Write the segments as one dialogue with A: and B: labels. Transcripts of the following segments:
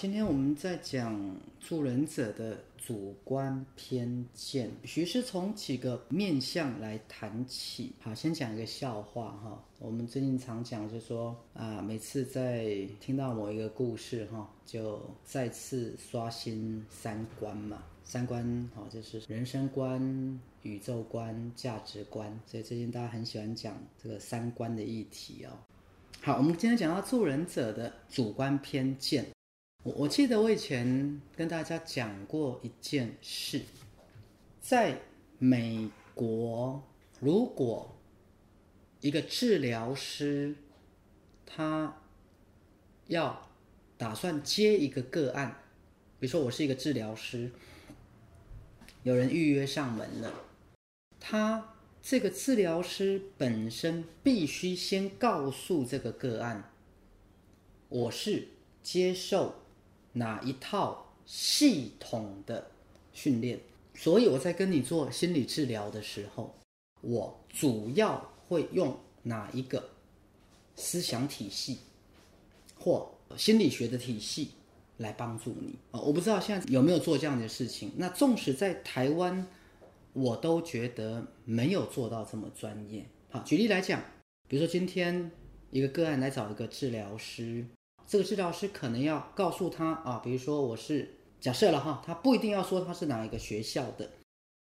A: 今天我们在讲助人者的主观偏见，许是从几个面向来谈起。好，先讲一个笑话哈。我们最近常讲，就是说啊，每次在听到某一个故事哈，就再次刷新三观嘛。三观好，就是人生观、宇宙观、价值观。所以最近大家很喜欢讲这个三观的议题哦。好，我们今天讲到助人者的主观偏见。我我记得我以前跟大家讲过一件事，在美国，如果一个治疗师他要打算接一个个案，比如说我是一个治疗师，有人预约上门了，他这个治疗师本身必须先告诉这个个案，我是接受。哪一套系统的训练？所以我在跟你做心理治疗的时候，我主要会用哪一个思想体系或心理学的体系来帮助你啊？我不知道现在有没有做这样的事情。那纵使在台湾，我都觉得没有做到这么专业。好，举例来讲，比如说今天一个个案来找一个治疗师。这个治疗师可能要告诉他啊，比如说我是假设了哈，他不一定要说他是哪一个学校的，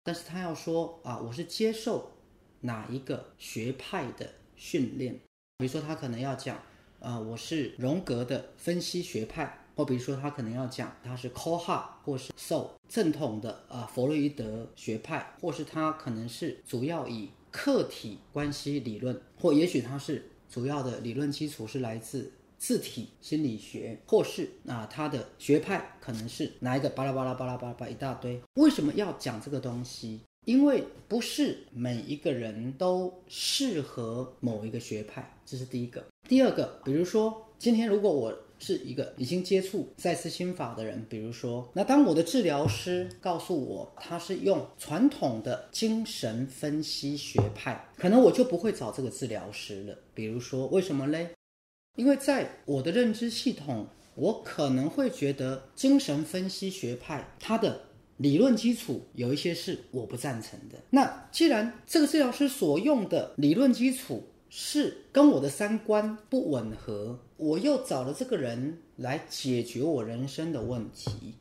A: 但是他要说啊，我是接受哪一个学派的训练。比如说他可能要讲，啊，我是荣格的分析学派，或比如说他可能要讲他是 Coha 或是受正统的啊弗洛伊德学派，或是他可能是主要以客体关系理论，或也许他是主要的理论基础是来自。字体心理学，或是啊，他的学派可能是哪一个巴拉巴拉巴拉巴拉巴拉一大堆。为什么要讲这个东西？因为不是每一个人都适合某一个学派，这是第一个。第二个，比如说今天如果我是一个已经接触赛斯心法的人，比如说，那当我的治疗师告诉我他是用传统的精神分析学派，可能我就不会找这个治疗师了。比如说，为什么嘞？因为在我的认知系统，我可能会觉得精神分析学派它的理论基础有一些是我不赞成的。那既然这个治疗师所用的理论基础是跟我的三观不吻合，我又找了这个人来解决我人生的问题，